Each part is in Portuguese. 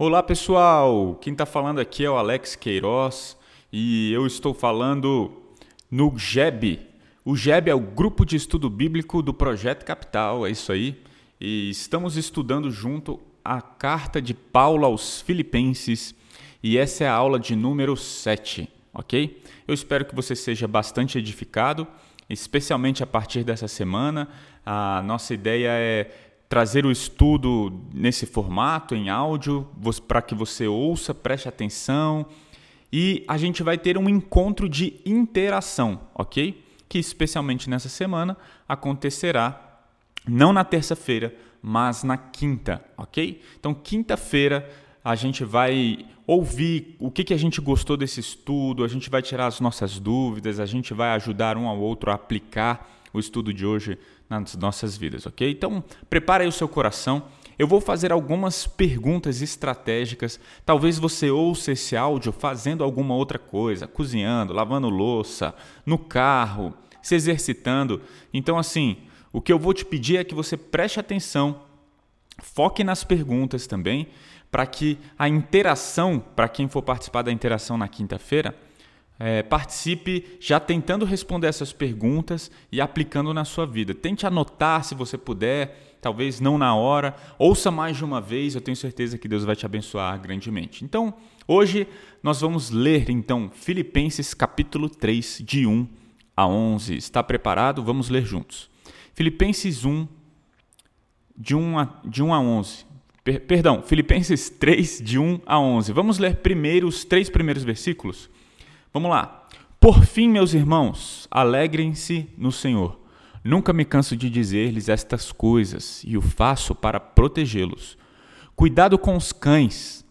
Olá pessoal, quem está falando aqui é o Alex Queiroz e eu estou falando no GEB. O GEB é o Grupo de Estudo Bíblico do Projeto Capital, é isso aí. E estamos estudando junto a carta de Paulo aos Filipenses e essa é a aula de número 7, ok? Eu espero que você seja bastante edificado, especialmente a partir dessa semana. A nossa ideia é trazer o estudo nesse formato, em áudio, para que você ouça, preste atenção e a gente vai ter um encontro de interação, ok? Que especialmente nessa semana acontecerá não na terça-feira, mas na quinta, ok? Então, quinta-feira a gente vai ouvir o que, que a gente gostou desse estudo, a gente vai tirar as nossas dúvidas, a gente vai ajudar um ao outro a aplicar o estudo de hoje nas nossas vidas, ok? Então, prepare aí o seu coração. Eu vou fazer algumas perguntas estratégicas. Talvez você ouça esse áudio fazendo alguma outra coisa, cozinhando, lavando louça, no carro, se exercitando. Então, assim, o que eu vou te pedir é que você preste atenção, foque nas perguntas também, para que a interação, para quem for participar da interação na quinta-feira, é, participe já tentando responder essas perguntas e aplicando na sua vida. Tente anotar se você puder, talvez não na hora, ouça mais de uma vez, eu tenho certeza que Deus vai te abençoar grandemente. Então, hoje nós vamos ler então Filipenses capítulo 3, de 1 a 11. Está preparado? Vamos ler juntos. Filipenses 1, de 1 a, de 1 a 11. Per, perdão, Filipenses 3, de 1 a 11. Vamos ler primeiro os três primeiros versículos? Vamos lá. Por fim, meus irmãos, alegrem-se no Senhor. Nunca me canso de dizer-lhes estas coisas e o faço para protegê-los. Cuidado com os cães,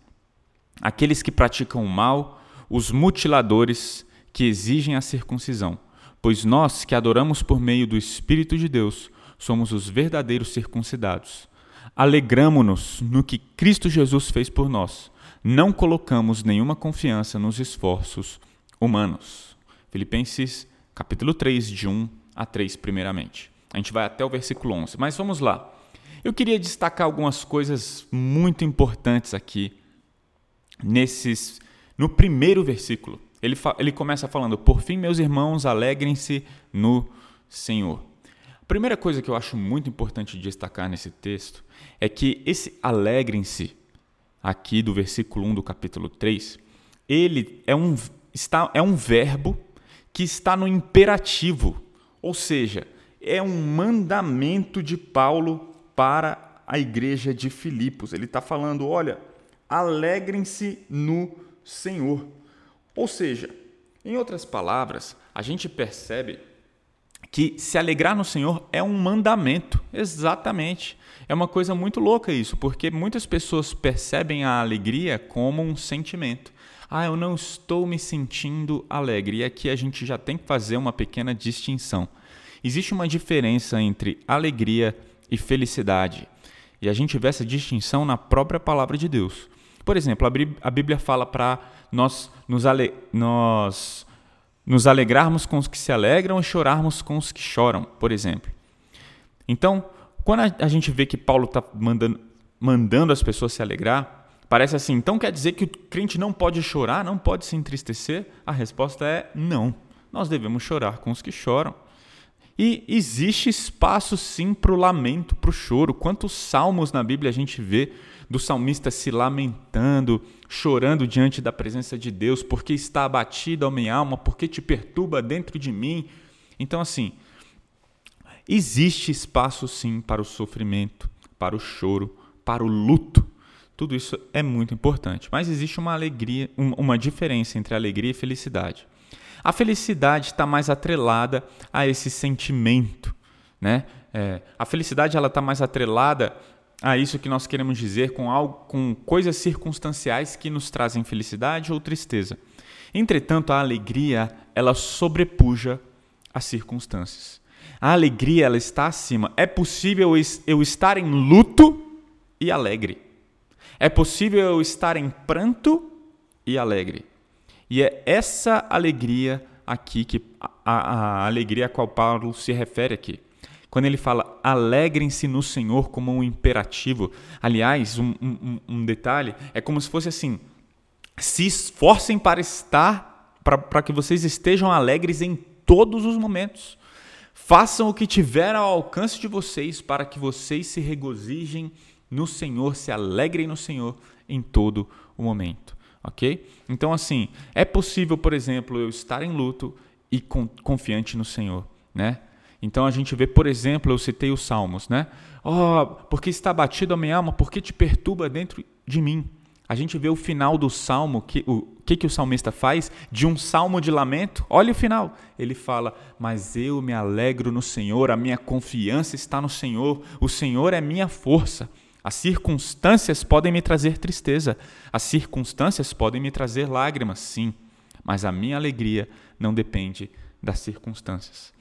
aqueles que praticam o mal, os mutiladores que exigem a circuncisão. Pois nós que adoramos por meio do Espírito de Deus somos os verdadeiros circuncidados. Alegramo-nos no que Cristo Jesus fez por nós. Não colocamos nenhuma confiança nos esforços humanos. Filipenses capítulo 3, de 1 a 3, primeiramente. A gente vai até o versículo 11, mas vamos lá. Eu queria destacar algumas coisas muito importantes aqui nesses no primeiro versículo. Ele, ele começa falando: Por fim, meus irmãos, alegrem-se no Senhor. A primeira coisa que eu acho muito importante destacar nesse texto é que esse alegrem-se, aqui do versículo 1 do capítulo 3, ele é um, está, é um verbo que está no imperativo, ou seja, é um mandamento de Paulo para a igreja de Filipos. Ele está falando: olha, alegrem-se no Senhor. Ou seja, em outras palavras, a gente percebe que se alegrar no Senhor é um mandamento, exatamente. É uma coisa muito louca isso, porque muitas pessoas percebem a alegria como um sentimento ah, eu não estou me sentindo alegre. E aqui a gente já tem que fazer uma pequena distinção. Existe uma diferença entre alegria e felicidade. E a gente vê essa distinção na própria palavra de Deus. Por exemplo, a Bíblia fala para nós nos, ale... nós nos alegrarmos com os que se alegram e chorarmos com os que choram, por exemplo. Então, quando a gente vê que Paulo está mandando, mandando as pessoas se alegrar, Parece assim, então quer dizer que o crente não pode chorar, não pode se entristecer? A resposta é não. Nós devemos chorar com os que choram. E existe espaço sim para o lamento, para o choro. Quantos salmos na Bíblia a gente vê do salmista se lamentando, chorando diante da presença de Deus, porque está abatida a minha alma, porque te perturba dentro de mim. Então, assim, existe espaço sim para o sofrimento, para o choro, para o luto. Tudo isso é muito importante, mas existe uma alegria, uma diferença entre alegria e felicidade. A felicidade está mais atrelada a esse sentimento, né? É, a felicidade ela está mais atrelada a isso que nós queremos dizer com algo, com coisas circunstanciais que nos trazem felicidade ou tristeza. Entretanto, a alegria ela sobrepuja as circunstâncias. A alegria ela está acima. É possível eu estar em luto e alegre. É possível eu estar em pranto e alegre. E é essa alegria aqui que a, a, a alegria a qual Paulo se refere aqui. Quando ele fala alegrem-se no Senhor como um imperativo. Aliás, um, um, um detalhe, é como se fosse assim: se esforcem para estar, para que vocês estejam alegres em todos os momentos. Façam o que tiver ao alcance de vocês para que vocês se regozijem no Senhor, se alegrem no Senhor em todo o momento. Ok? Então, assim, é possível, por exemplo, eu estar em luto e confiante no Senhor, né? Então a gente vê, por exemplo, eu citei os Salmos, né? Oh, porque está batido a minha alma, porque te perturba dentro de mim. A gente vê o final do salmo, que, o que, que o salmista faz? De um salmo de lamento, olha o final. Ele fala: Mas eu me alegro no Senhor, a minha confiança está no Senhor, o Senhor é minha força. As circunstâncias podem me trazer tristeza, as circunstâncias podem me trazer lágrimas, sim, mas a minha alegria não depende das circunstâncias.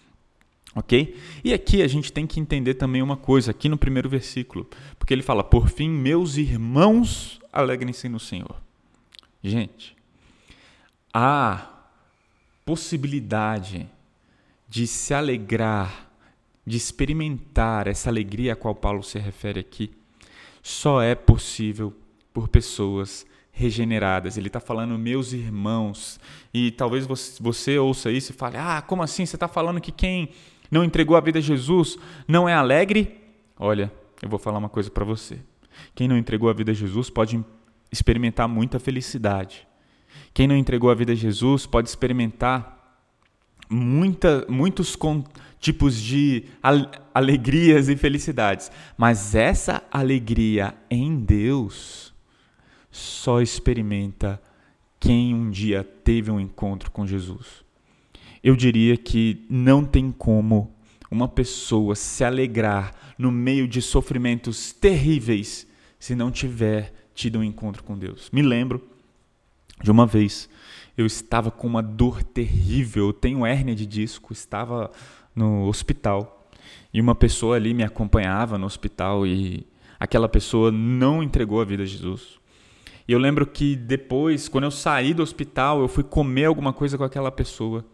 Ok? E aqui a gente tem que entender também uma coisa, aqui no primeiro versículo, porque ele fala: Por fim, meus irmãos, alegrem-se no Senhor. Gente, a possibilidade de se alegrar, de experimentar essa alegria a qual Paulo se refere aqui, só é possível por pessoas regeneradas. Ele está falando meus irmãos. E talvez você, você ouça isso e fale: Ah, como assim? Você está falando que quem não entregou a vida a Jesus não é alegre? Olha, eu vou falar uma coisa para você. Quem não entregou a vida a Jesus pode experimentar muita felicidade. Quem não entregou a vida a Jesus pode experimentar muita, muitos tipos de alegrias e felicidades. Mas essa alegria em Deus só experimenta quem um dia teve um encontro com Jesus eu diria que não tem como uma pessoa se alegrar no meio de sofrimentos terríveis se não tiver tido um encontro com Deus. Me lembro de uma vez, eu estava com uma dor terrível, eu tenho hérnia de disco, estava no hospital e uma pessoa ali me acompanhava no hospital e aquela pessoa não entregou a vida a Jesus. E eu lembro que depois, quando eu saí do hospital, eu fui comer alguma coisa com aquela pessoa.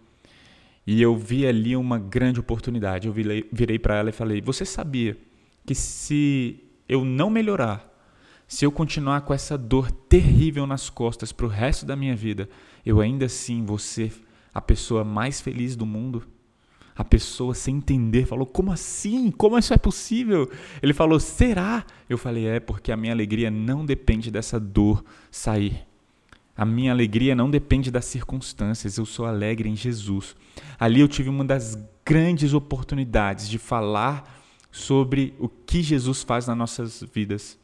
E eu vi ali uma grande oportunidade. Eu virei, virei para ela e falei: Você sabia que se eu não melhorar, se eu continuar com essa dor terrível nas costas para o resto da minha vida, eu ainda assim vou ser a pessoa mais feliz do mundo? A pessoa, sem entender, falou: Como assim? Como isso é possível? Ele falou: Será? Eu falei: É, porque a minha alegria não depende dessa dor sair. A minha alegria não depende das circunstâncias, eu sou alegre em Jesus. Ali eu tive uma das grandes oportunidades de falar sobre o que Jesus faz nas nossas vidas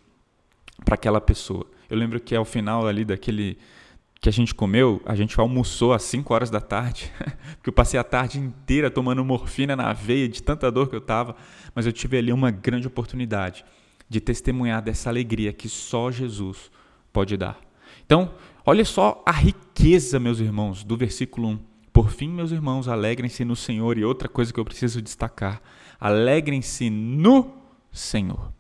para aquela pessoa. Eu lembro que ao final ali daquele que a gente comeu, a gente almoçou às 5 horas da tarde, porque eu passei a tarde inteira tomando morfina na veia de tanta dor que eu estava, mas eu tive ali uma grande oportunidade de testemunhar dessa alegria que só Jesus pode dar. Então, olha só a riqueza, meus irmãos, do versículo 1. Por fim, meus irmãos, alegrem-se no Senhor. E outra coisa que eu preciso destacar: alegrem-se no Senhor.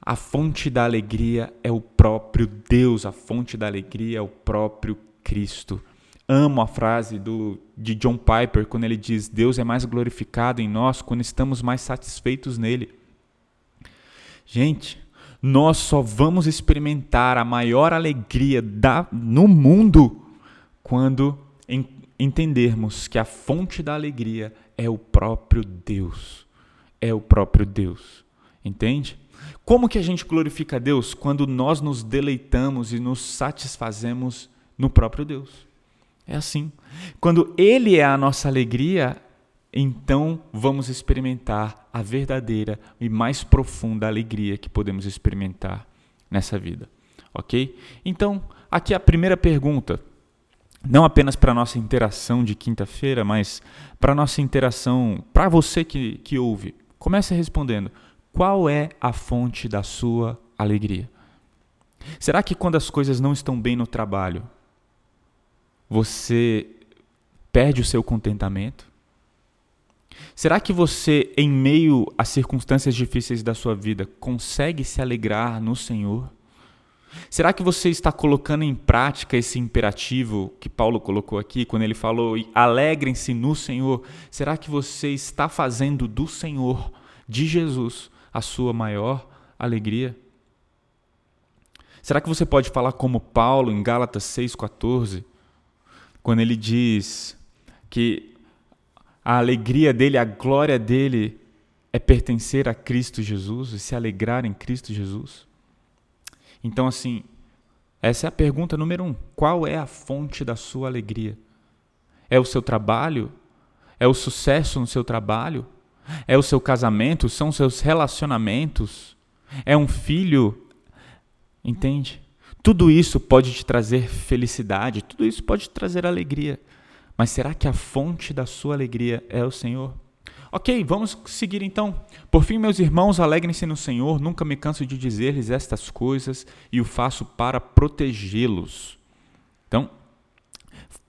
A fonte da alegria é o próprio Deus, a fonte da alegria é o próprio Cristo. Amo a frase do, de John Piper quando ele diz: Deus é mais glorificado em nós quando estamos mais satisfeitos nele. Gente, nós só vamos experimentar a maior alegria da, no mundo quando entendermos que a fonte da alegria é o próprio Deus. É o próprio Deus. Entende? Como que a gente glorifica a Deus? Quando nós nos deleitamos e nos satisfazemos no próprio Deus. É assim. Quando Ele é a nossa alegria, então vamos experimentar a verdadeira e mais profunda alegria que podemos experimentar nessa vida. Ok? Então, aqui a primeira pergunta, não apenas para a nossa interação de quinta-feira, mas para a nossa interação, para você que, que ouve. Comece respondendo: qual é a fonte da sua alegria? Será que quando as coisas não estão bem no trabalho, você perde o seu contentamento? Será que você, em meio às circunstâncias difíceis da sua vida, consegue se alegrar no Senhor? Será que você está colocando em prática esse imperativo que Paulo colocou aqui, quando ele falou: alegrem-se no Senhor? Será que você está fazendo do Senhor, de Jesus, a sua maior alegria? Será que você pode falar como Paulo em Gálatas 6,14, quando ele diz que a alegria dele, a glória dele é pertencer a Cristo Jesus e se alegrar em Cristo Jesus? Então, assim, essa é a pergunta número um. Qual é a fonte da sua alegria? É o seu trabalho? É o sucesso no seu trabalho? É o seu casamento? São os seus relacionamentos? É um filho? Entende? Tudo isso pode te trazer felicidade, tudo isso pode te trazer alegria. Mas será que a fonte da sua alegria é o Senhor? Ok, vamos seguir então. Por fim, meus irmãos, alegrem-se no Senhor, nunca me canso de dizer-lhes estas coisas e o faço para protegê-los. Então,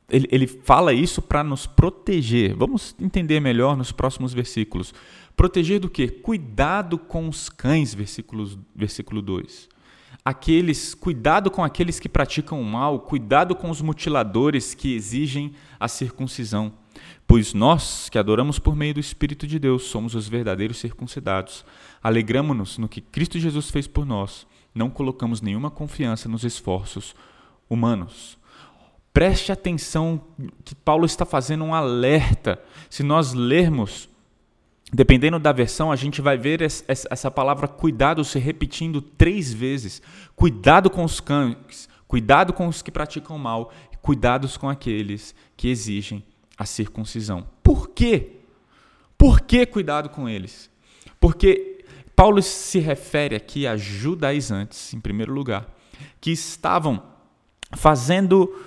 ele, ele fala isso para nos proteger. Vamos entender melhor nos próximos versículos. Proteger do quê? Cuidado com os cães, versículos, versículo 2. Aqueles, cuidado com aqueles que praticam o mal, cuidado com os mutiladores que exigem a circuncisão Pois nós, que adoramos por meio do Espírito de Deus, somos os verdadeiros circuncidados. Alegramo-nos no que Cristo Jesus fez por nós. Não colocamos nenhuma confiança nos esforços humanos. Preste atenção que Paulo está fazendo um alerta. Se nós lermos, dependendo da versão, a gente vai ver essa palavra cuidado se repetindo três vezes. Cuidado com os cães, cuidado com os que praticam mal, cuidados com aqueles que exigem a circuncisão. Por quê? Por que cuidado com eles? Porque Paulo se refere aqui a judaizantes, em primeiro lugar, que estavam fazendo,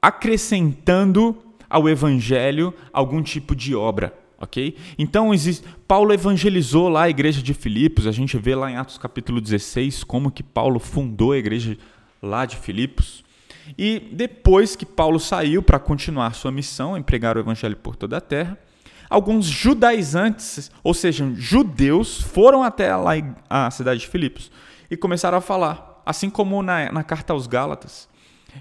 acrescentando ao evangelho algum tipo de obra. Ok? Então, existe, Paulo evangelizou lá a igreja de Filipos, a gente vê lá em Atos capítulo 16 como que Paulo fundou a igreja lá de Filipos. E depois que Paulo saiu para continuar sua missão, empregar o evangelho por toda a terra, alguns judaizantes, ou seja, judeus, foram até lá a cidade de Filipos e começaram a falar, assim como na, na carta aos Gálatas.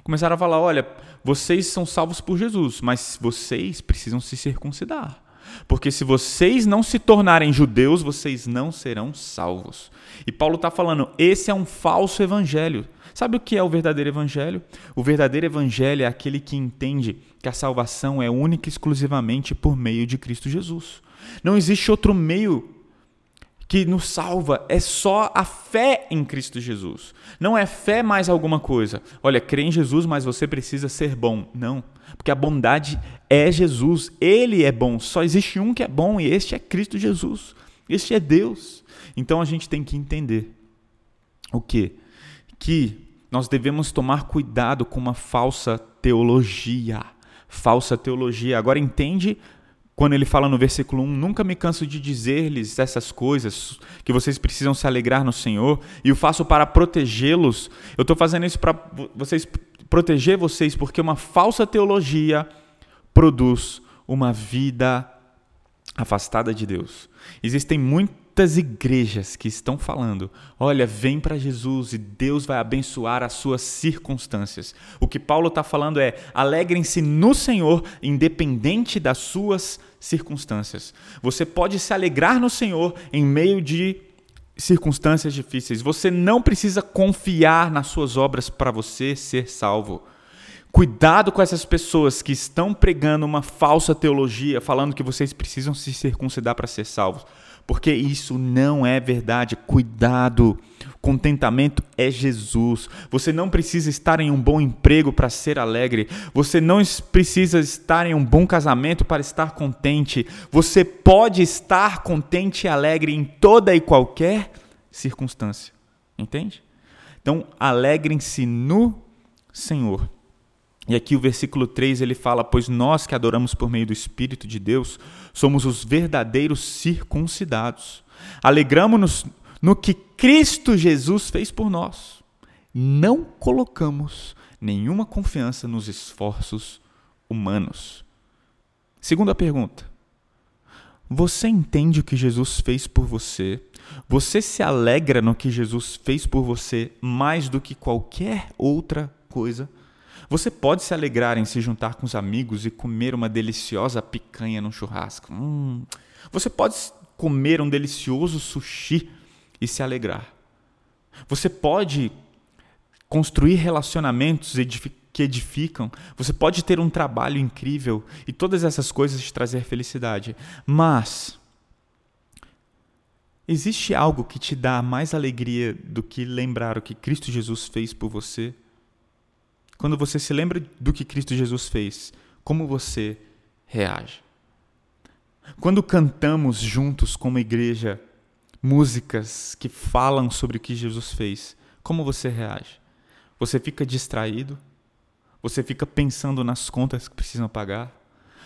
Começaram a falar: olha, vocês são salvos por Jesus, mas vocês precisam se circuncidar. Porque se vocês não se tornarem judeus, vocês não serão salvos. E Paulo está falando: esse é um falso evangelho. Sabe o que é o verdadeiro evangelho? O verdadeiro evangelho é aquele que entende que a salvação é única e exclusivamente por meio de Cristo Jesus. Não existe outro meio que nos salva, é só a fé em Cristo Jesus. Não é fé mais alguma coisa. Olha, crê em Jesus, mas você precisa ser bom. Não, porque a bondade é Jesus, ele é bom. Só existe um que é bom e este é Cristo Jesus. Este é Deus. Então a gente tem que entender o que que nós devemos tomar cuidado com uma falsa teologia. Falsa teologia. Agora entende quando ele fala no versículo 1: Nunca me canso de dizer-lhes essas coisas, que vocês precisam se alegrar no Senhor, e o faço para protegê-los. Eu estou fazendo isso para vocês proteger vocês, porque uma falsa teologia produz uma vida afastada de Deus. Existem muitas igrejas que estão falando: olha, vem para Jesus e Deus vai abençoar as suas circunstâncias. O que Paulo está falando é: alegrem-se no Senhor, independente das suas circunstâncias. Você pode se alegrar no Senhor em meio de circunstâncias difíceis. Você não precisa confiar nas suas obras para você ser salvo. Cuidado com essas pessoas que estão pregando uma falsa teologia, falando que vocês precisam se circuncidar para ser salvos, porque isso não é verdade. Cuidado. Contentamento é Jesus. Você não precisa estar em um bom emprego para ser alegre. Você não precisa estar em um bom casamento para estar contente. Você pode estar contente e alegre em toda e qualquer circunstância. Entende? Então, alegrem-se no Senhor. E aqui o versículo 3 ele fala: Pois nós que adoramos por meio do Espírito de Deus somos os verdadeiros circuncidados. Alegramos-nos no que Cristo Jesus fez por nós. Não colocamos nenhuma confiança nos esforços humanos. Segunda pergunta: Você entende o que Jesus fez por você? Você se alegra no que Jesus fez por você mais do que qualquer outra coisa? Você pode se alegrar em se juntar com os amigos e comer uma deliciosa picanha no churrasco. Hum. Você pode comer um delicioso sushi e se alegrar. Você pode construir relacionamentos que edificam. Você pode ter um trabalho incrível e todas essas coisas te trazer felicidade. Mas existe algo que te dá mais alegria do que lembrar o que Cristo Jesus fez por você? Quando você se lembra do que Cristo Jesus fez, como você reage? Quando cantamos juntos como igreja músicas que falam sobre o que Jesus fez, como você reage? Você fica distraído? Você fica pensando nas contas que precisam pagar?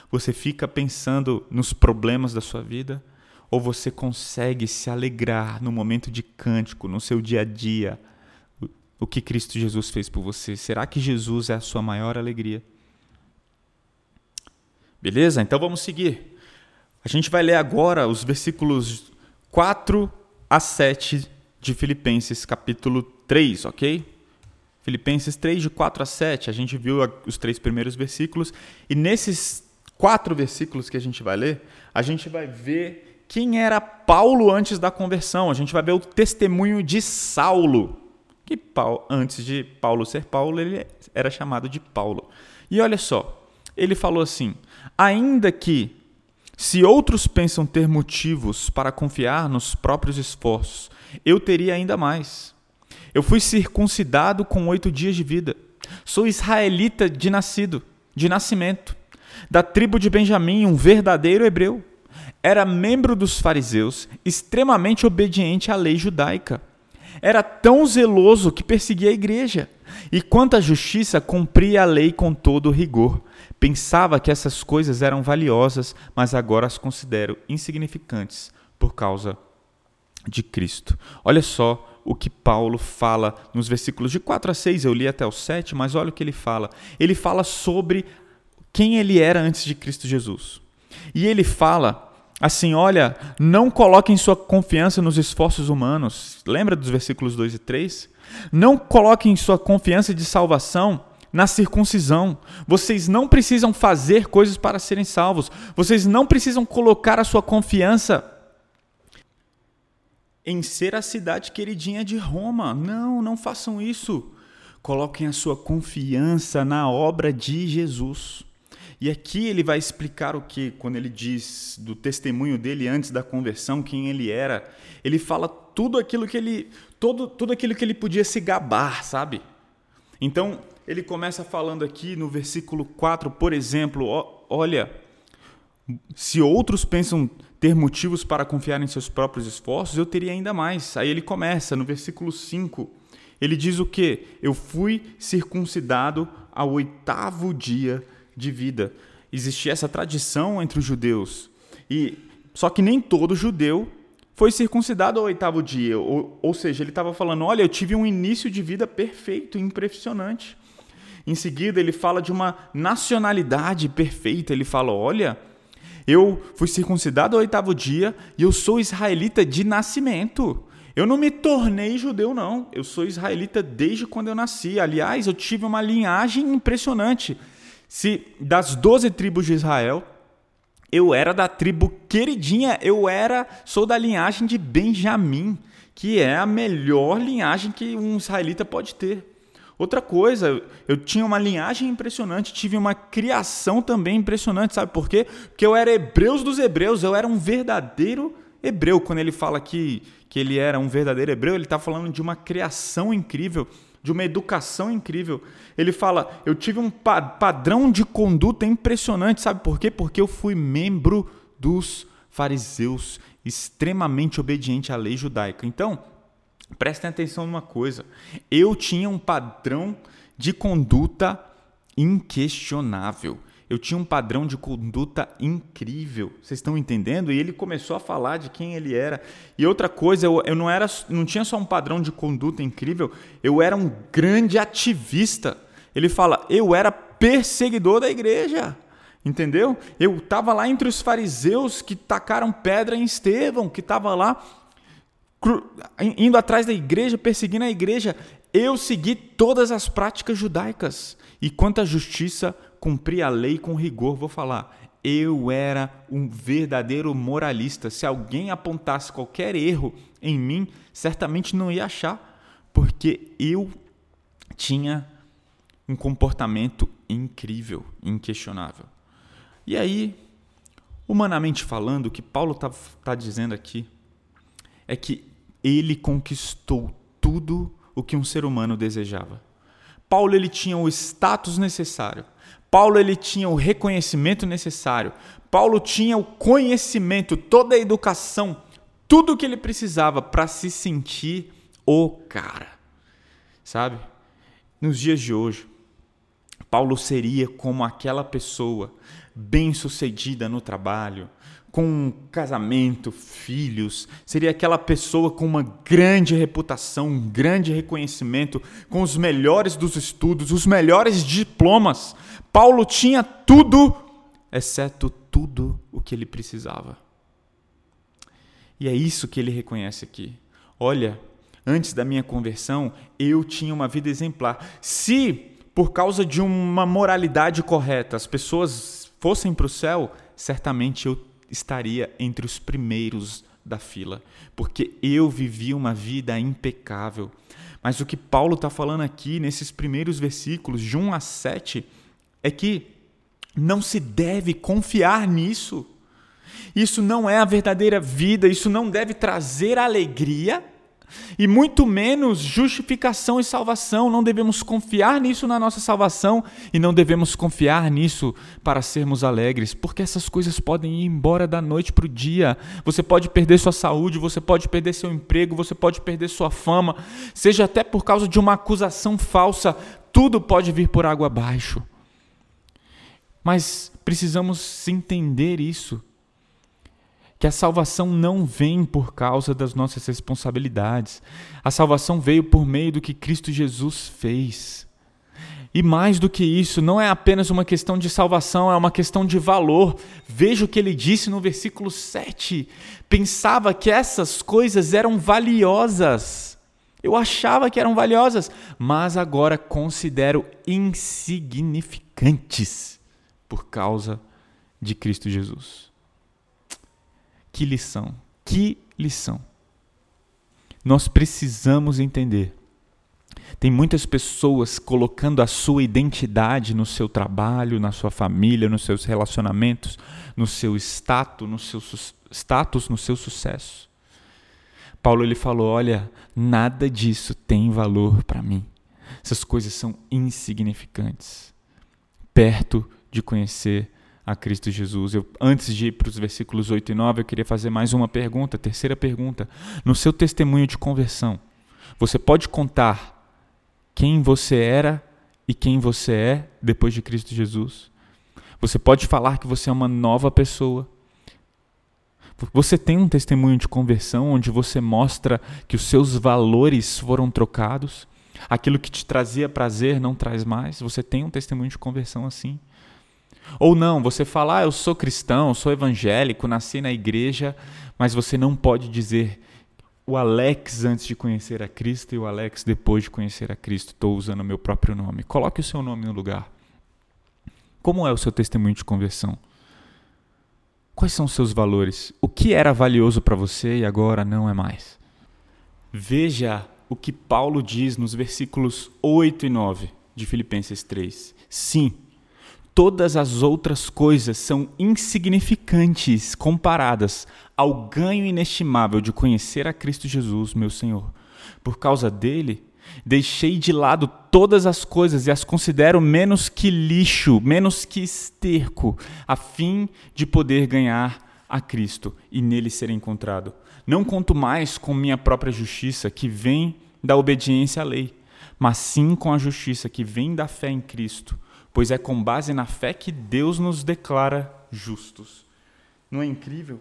Você fica pensando nos problemas da sua vida? Ou você consegue se alegrar no momento de cântico, no seu dia a dia, o que Cristo Jesus fez por você? Será que Jesus é a sua maior alegria? Beleza? Então vamos seguir. A gente vai ler agora os versículos 4 a 7 de Filipenses, capítulo 3, ok? Filipenses 3, de 4 a 7, a gente viu os três primeiros versículos, e nesses quatro versículos que a gente vai ler, a gente vai ver quem era Paulo antes da conversão, a gente vai ver o testemunho de Saulo, que antes de Paulo ser Paulo, ele era chamado de Paulo. E olha só, ele falou assim: ainda que se outros pensam ter motivos para confiar nos próprios esforços, eu teria ainda mais. Eu fui circuncidado com oito dias de vida. Sou israelita de nascido, de nascimento, da tribo de Benjamim, um verdadeiro hebreu. Era membro dos fariseus, extremamente obediente à lei judaica. Era tão zeloso que perseguia a igreja. E quanto à justiça, cumpria a lei com todo rigor. Pensava que essas coisas eram valiosas, mas agora as considero insignificantes por causa de Cristo. Olha só o que Paulo fala nos versículos de 4 a 6, eu li até o 7, mas olha o que ele fala. Ele fala sobre quem ele era antes de Cristo Jesus. E ele fala assim: olha, não coloquem sua confiança nos esforços humanos. Lembra dos versículos 2 e 3? Não coloquem sua confiança de salvação na circuncisão. Vocês não precisam fazer coisas para serem salvos. Vocês não precisam colocar a sua confiança em ser a cidade queridinha de Roma. Não, não façam isso. Coloquem a sua confiança na obra de Jesus. E aqui ele vai explicar o que, quando ele diz do testemunho dele antes da conversão, quem ele era. Ele fala tudo aquilo que ele, todo, tudo aquilo que ele podia se gabar, sabe? Então, ele começa falando aqui no versículo 4, por exemplo, ó, olha, se outros pensam ter motivos para confiar em seus próprios esforços, eu teria ainda mais. Aí ele começa no versículo 5. Ele diz o que? Eu fui circuncidado ao oitavo dia de vida. Existia essa tradição entre os judeus. E só que nem todo judeu foi circuncidado ao oitavo dia. Ou, ou seja, ele estava falando: olha, eu tive um início de vida perfeito, impressionante. Em seguida, ele fala de uma nacionalidade perfeita. Ele fala: olha, eu fui circuncidado ao oitavo dia e eu sou israelita de nascimento. Eu não me tornei judeu, não. Eu sou israelita desde quando eu nasci. Aliás, eu tive uma linhagem impressionante. Se das doze tribos de Israel, eu era da tribo queridinha, eu era, sou da linhagem de Benjamim, que é a melhor linhagem que um israelita pode ter. Outra coisa, eu tinha uma linhagem impressionante, tive uma criação também impressionante, sabe por quê? Porque eu era hebreus dos hebreus, eu era um verdadeiro hebreu. Quando ele fala que, que ele era um verdadeiro hebreu, ele está falando de uma criação incrível, de uma educação incrível. Ele fala, eu tive um pa padrão de conduta impressionante, sabe por quê? Porque eu fui membro dos fariseus, extremamente obediente à lei judaica. Então, prestem atenção numa coisa. Eu tinha um padrão de conduta inquestionável. Eu tinha um padrão de conduta incrível. Vocês estão entendendo? E ele começou a falar de quem ele era. E outra coisa, eu, eu não era, não tinha só um padrão de conduta incrível, eu era um grande ativista. Ele fala: "Eu era perseguidor da igreja". Entendeu? Eu estava lá entre os fariseus que tacaram pedra em Estevão, que estava lá indo atrás da igreja, perseguindo a igreja, eu segui todas as práticas judaicas. E quanto à justiça, cumpri a lei com rigor. Vou falar, eu era um verdadeiro moralista. Se alguém apontasse qualquer erro em mim, certamente não ia achar, porque eu tinha um comportamento incrível, inquestionável. E aí, humanamente falando, o que Paulo está tá dizendo aqui é que ele conquistou tudo o que um ser humano desejava. Paulo ele tinha o status necessário Paulo ele tinha o reconhecimento necessário. Paulo tinha o conhecimento, toda a educação, tudo o que ele precisava para se sentir o cara. Sabe? Nos dias de hoje, Paulo seria como aquela pessoa bem-sucedida no trabalho, com casamento, filhos, seria aquela pessoa com uma grande reputação, um grande reconhecimento, com os melhores dos estudos, os melhores diplomas. Paulo tinha tudo, exceto tudo o que ele precisava. E é isso que ele reconhece aqui. Olha, antes da minha conversão, eu tinha uma vida exemplar. Se por causa de uma moralidade correta as pessoas fossem para o céu, certamente eu estaria entre os primeiros da fila, porque eu vivi uma vida impecável. Mas o que Paulo está falando aqui, nesses primeiros versículos, de 1 a 7, é que não se deve confiar nisso. Isso não é a verdadeira vida, isso não deve trazer alegria e muito menos justificação e salvação. Não devemos confiar nisso na nossa salvação e não devemos confiar nisso para sermos alegres, porque essas coisas podem ir embora da noite para o dia. Você pode perder sua saúde, você pode perder seu emprego, você pode perder sua fama, seja até por causa de uma acusação falsa. Tudo pode vir por água abaixo. Mas precisamos entender isso que a salvação não vem por causa das nossas responsabilidades. A salvação veio por meio do que Cristo Jesus fez. E mais do que isso, não é apenas uma questão de salvação, é uma questão de valor. Veja o que ele disse no versículo 7. Pensava que essas coisas eram valiosas. Eu achava que eram valiosas, mas agora considero insignificantes por causa de Cristo Jesus. Que lição, que lição. Nós precisamos entender. Tem muitas pessoas colocando a sua identidade no seu trabalho, na sua família, nos seus relacionamentos, no seu status, no seu status, no seu sucesso. Paulo ele falou: "Olha, nada disso tem valor para mim. Essas coisas são insignificantes perto de conhecer a Cristo Jesus. Eu, antes de ir para os versículos 8 e 9, eu queria fazer mais uma pergunta, terceira pergunta. No seu testemunho de conversão, você pode contar quem você era e quem você é depois de Cristo Jesus? Você pode falar que você é uma nova pessoa. Você tem um testemunho de conversão onde você mostra que os seus valores foram trocados? Aquilo que te trazia prazer não traz mais? Você tem um testemunho de conversão assim? Ou não, você fala, ah, eu sou cristão, sou evangélico, nasci na igreja, mas você não pode dizer o Alex antes de conhecer a Cristo e o Alex depois de conhecer a Cristo. Estou usando o meu próprio nome. Coloque o seu nome no lugar. Como é o seu testemunho de conversão? Quais são os seus valores? O que era valioso para você e agora não é mais? Veja o que Paulo diz nos versículos 8 e 9 de Filipenses 3. Sim, todas as outras coisas são insignificantes comparadas ao ganho inestimável de conhecer a Cristo Jesus, meu Senhor. Por causa dele, deixei de lado todas as coisas e as considero menos que lixo, menos que esterco, a fim de poder ganhar a Cristo e nele ser encontrado. Não conto mais com minha própria justiça, que vem da obediência à lei, mas sim com a justiça que vem da fé em Cristo pois é com base na fé que Deus nos declara justos. Não é incrível?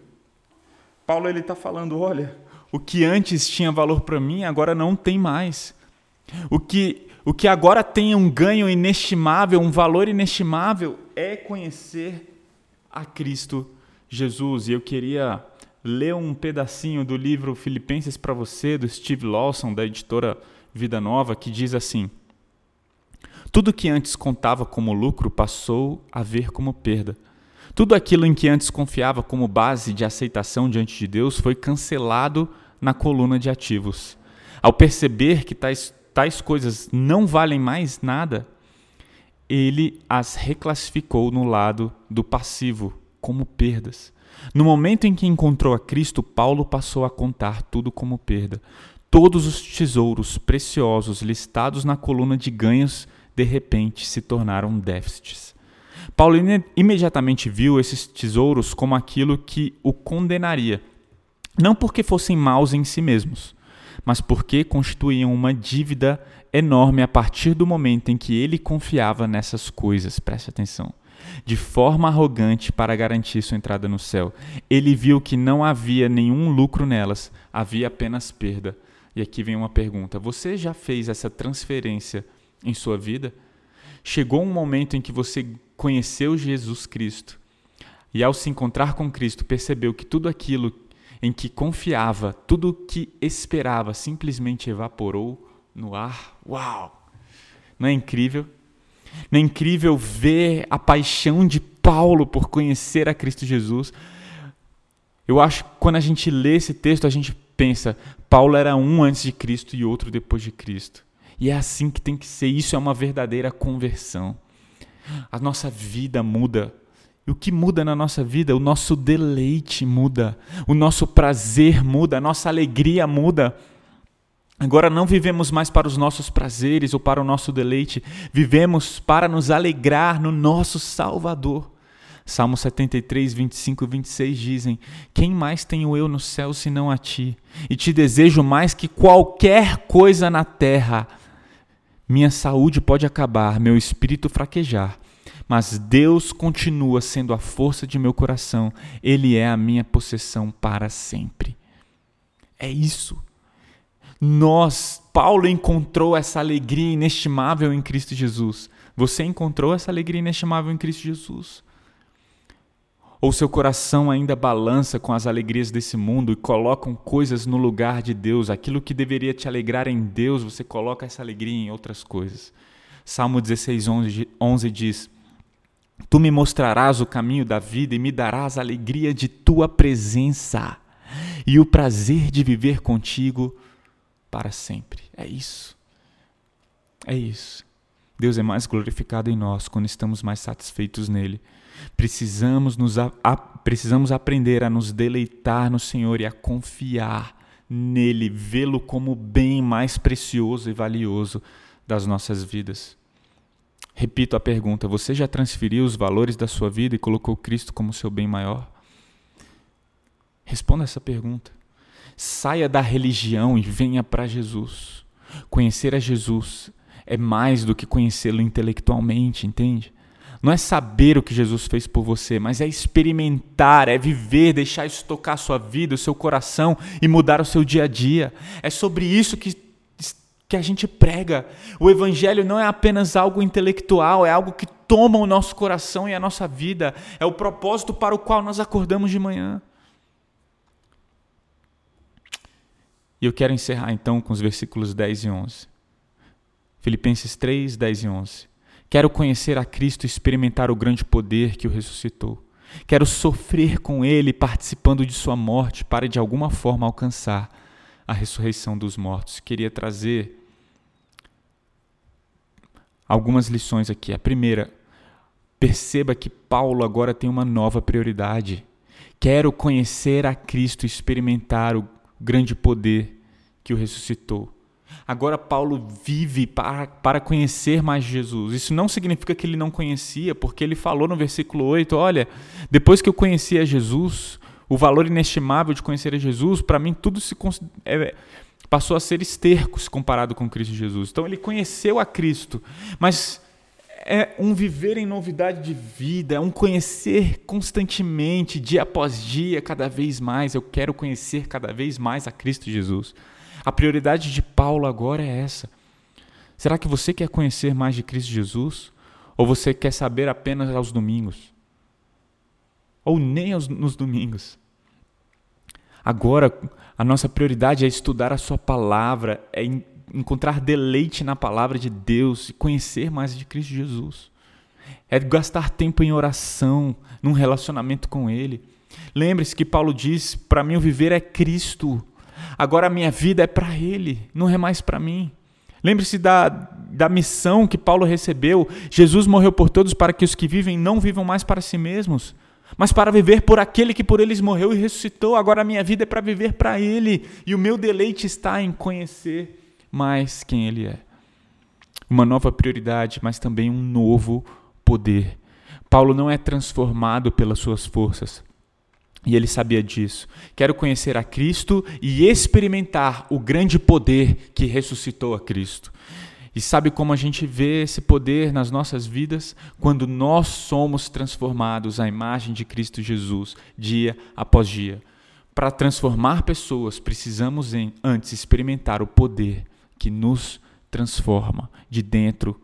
Paulo ele está falando, olha, o que antes tinha valor para mim agora não tem mais. O que, o que agora tem um ganho inestimável, um valor inestimável, é conhecer a Cristo Jesus. E eu queria ler um pedacinho do livro Filipenses para você, do Steve Lawson, da editora Vida Nova, que diz assim: Tudo que antes contava como lucro passou a ver como perda. Tudo aquilo em que antes confiava como base de aceitação diante de Deus foi cancelado na coluna de ativos. Ao perceber que tais, tais coisas não valem mais nada, ele as reclassificou no lado do passivo, como perdas. No momento em que encontrou a Cristo, Paulo passou a contar tudo como perda. Todos os tesouros preciosos listados na coluna de ganhos, de repente, se tornaram déficits. Paulo imediatamente viu esses tesouros como aquilo que o condenaria, não porque fossem maus em si mesmos, mas porque constituíam uma dívida enorme a partir do momento em que ele confiava nessas coisas. Preste atenção de forma arrogante para garantir sua entrada no céu. Ele viu que não havia nenhum lucro nelas, havia apenas perda. E aqui vem uma pergunta: você já fez essa transferência em sua vida? Chegou um momento em que você conheceu Jesus Cristo e, ao se encontrar com Cristo, percebeu que tudo aquilo em que confiava, tudo que esperava, simplesmente evaporou no ar? Uau! Não é incrível? Não é incrível ver a paixão de Paulo por conhecer a Cristo Jesus? Eu acho que quando a gente lê esse texto, a gente pensa, Paulo era um antes de Cristo e outro depois de Cristo. E é assim que tem que ser. Isso é uma verdadeira conversão. A nossa vida muda. E o que muda na nossa vida? O nosso deleite muda. O nosso prazer muda. A nossa alegria muda. Agora não vivemos mais para os nossos prazeres ou para o nosso deleite, vivemos para nos alegrar no nosso Salvador. Salmo 73, 25 e 26 dizem: Quem mais tenho eu no céu senão a ti? E te desejo mais que qualquer coisa na terra. Minha saúde pode acabar, meu espírito fraquejar, mas Deus continua sendo a força de meu coração, Ele é a minha possessão para sempre. É isso nós, Paulo encontrou essa alegria inestimável em Cristo Jesus. Você encontrou essa alegria inestimável em Cristo Jesus? Ou seu coração ainda balança com as alegrias desse mundo e colocam coisas no lugar de Deus? Aquilo que deveria te alegrar em Deus, você coloca essa alegria em outras coisas. Salmo 16, 11, 11 diz: Tu me mostrarás o caminho da vida e me darás a alegria de tua presença e o prazer de viver contigo para sempre. É isso. É isso. Deus é mais glorificado em nós quando estamos mais satisfeitos nele. Precisamos, nos a, a, precisamos aprender a nos deleitar no Senhor e a confiar nele, vê-lo como o bem mais precioso e valioso das nossas vidas. Repito a pergunta: você já transferiu os valores da sua vida e colocou Cristo como seu bem maior? Responda essa pergunta. Saia da religião e venha para Jesus. Conhecer a Jesus é mais do que conhecê-lo intelectualmente, entende? Não é saber o que Jesus fez por você, mas é experimentar, é viver, deixar isso tocar a sua vida, o seu coração e mudar o seu dia a dia. É sobre isso que, que a gente prega. O Evangelho não é apenas algo intelectual, é algo que toma o nosso coração e a nossa vida. É o propósito para o qual nós acordamos de manhã. E eu quero encerrar então com os versículos 10 e 11. Filipenses 3, 10 e 11. Quero conhecer a Cristo e experimentar o grande poder que o ressuscitou. Quero sofrer com Ele, participando de Sua morte, para de alguma forma alcançar a ressurreição dos mortos. Queria trazer algumas lições aqui. A primeira, perceba que Paulo agora tem uma nova prioridade. Quero conhecer a Cristo e experimentar o grande poder que o ressuscitou. Agora Paulo vive para, para conhecer mais Jesus. Isso não significa que ele não conhecia, porque ele falou no versículo 8: Olha, depois que eu conheci a Jesus, o valor inestimável de conhecer a Jesus, para mim tudo se é, passou a ser esterco se comparado com Cristo Jesus. Então ele conheceu a Cristo, mas é um viver em novidade de vida, é um conhecer constantemente, dia após dia, cada vez mais. Eu quero conhecer cada vez mais a Cristo Jesus. A prioridade de Paulo agora é essa. Será que você quer conhecer mais de Cristo Jesus? Ou você quer saber apenas aos domingos? Ou nem aos, nos domingos? Agora, a nossa prioridade é estudar a Sua palavra, é encontrar deleite na palavra de Deus e conhecer mais de Cristo Jesus. É gastar tempo em oração, num relacionamento com Ele. Lembre-se que Paulo diz: para mim o viver é Cristo. Agora a minha vida é para Ele, não é mais para mim. Lembre-se da, da missão que Paulo recebeu. Jesus morreu por todos para que os que vivem não vivam mais para si mesmos, mas para viver por aquele que por eles morreu e ressuscitou. Agora a minha vida é para viver para Ele, e o meu deleite está em conhecer mais quem Ele é. Uma nova prioridade, mas também um novo poder. Paulo não é transformado pelas suas forças. E ele sabia disso. Quero conhecer a Cristo e experimentar o grande poder que ressuscitou a Cristo. E sabe como a gente vê esse poder nas nossas vidas? Quando nós somos transformados à imagem de Cristo Jesus, dia após dia. Para transformar pessoas, precisamos em, antes experimentar o poder que nos transforma de dentro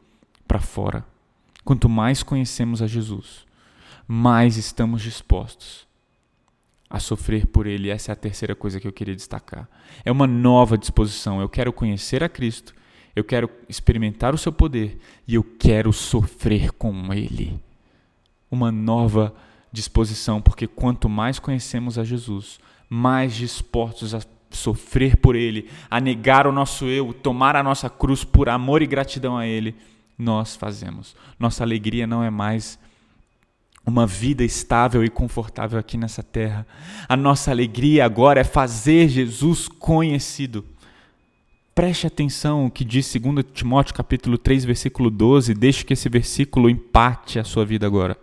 para fora. Quanto mais conhecemos a Jesus, mais estamos dispostos a sofrer por Ele. Essa é a terceira coisa que eu queria destacar. É uma nova disposição. Eu quero conhecer a Cristo, eu quero experimentar o seu poder e eu quero sofrer com Ele. Uma nova disposição, porque quanto mais conhecemos a Jesus, mais dispostos a sofrer por Ele, a negar o nosso eu, tomar a nossa cruz por amor e gratidão a Ele, nós fazemos. Nossa alegria não é mais uma vida estável e confortável aqui nessa terra. A nossa alegria agora é fazer Jesus conhecido. Preste atenção o que diz 2 Timóteo capítulo 3, versículo 12, deixe que esse versículo impacte a sua vida agora.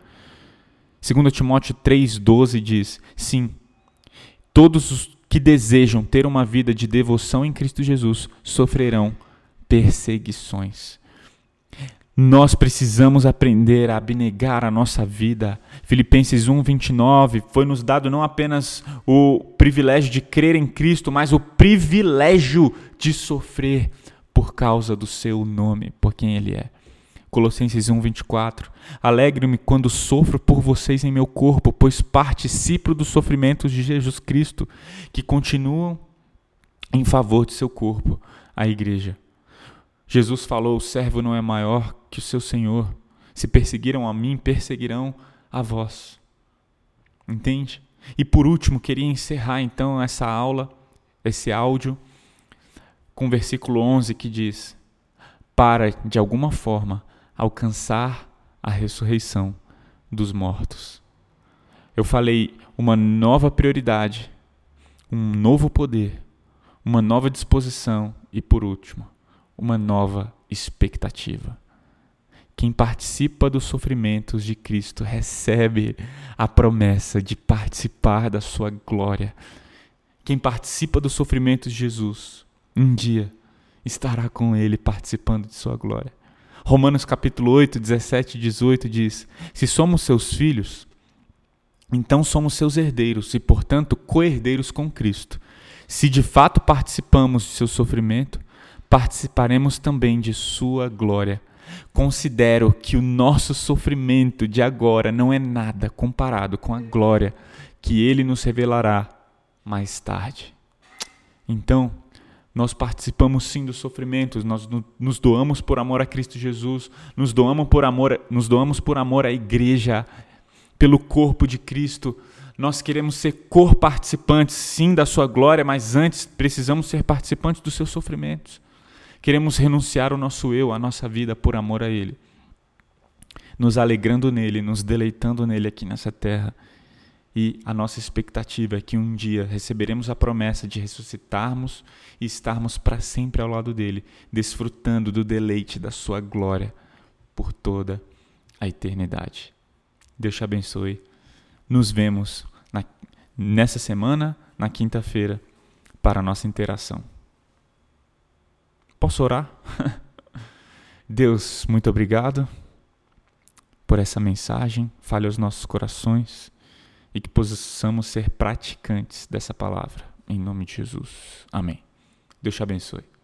2 Timóteo 3,12 diz: Sim, todos os que desejam ter uma vida de devoção em Cristo Jesus sofrerão perseguições. Nós precisamos aprender a abnegar a nossa vida. Filipenses 1, 29 foi nos dado não apenas o privilégio de crer em Cristo, mas o privilégio de sofrer por causa do seu nome, por quem Ele é. Colossenses 1, 24. Alegre-me quando sofro por vocês em meu corpo, pois participo dos sofrimentos de Jesus Cristo, que continuam em favor de seu corpo, a igreja. Jesus falou: o servo não é maior que o seu senhor. Se perseguiram a mim, perseguirão a vós. Entende? E por último, queria encerrar então essa aula, esse áudio, com o versículo 11 que diz: Para, de alguma forma, alcançar a ressurreição dos mortos. Eu falei uma nova prioridade, um novo poder, uma nova disposição e, por último, uma nova expectativa. Quem participa dos sofrimentos de Cristo recebe a promessa de participar da sua glória. Quem participa dos sofrimentos de Jesus, um dia estará com ele participando de sua glória. Romanos capítulo 8, 17 e 18 diz: Se somos seus filhos, então somos seus herdeiros e, portanto, co-herdeiros com Cristo. Se de fato participamos de seu sofrimento, participaremos também de Sua glória. Considero que o nosso sofrimento de agora não é nada comparado com a glória que Ele nos revelará mais tarde. Então, nós participamos sim dos sofrimentos, nós nos doamos por amor a Cristo Jesus, nos doamos por amor, nos doamos por amor à igreja, pelo corpo de Cristo. Nós queremos ser cor-participantes sim da sua glória, mas antes precisamos ser participantes dos seus sofrimentos. Queremos renunciar o nosso eu, a nossa vida, por amor a Ele. Nos alegrando nele, nos deleitando nele aqui nessa terra. E a nossa expectativa é que um dia receberemos a promessa de ressuscitarmos e estarmos para sempre ao lado dele, desfrutando do deleite da sua glória por toda a eternidade. Deus te abençoe. Nos vemos na, nessa semana, na quinta-feira, para a nossa interação. Posso orar? Deus, muito obrigado por essa mensagem. Fale aos nossos corações e que possamos ser praticantes dessa palavra. Em nome de Jesus. Amém. Deus te abençoe.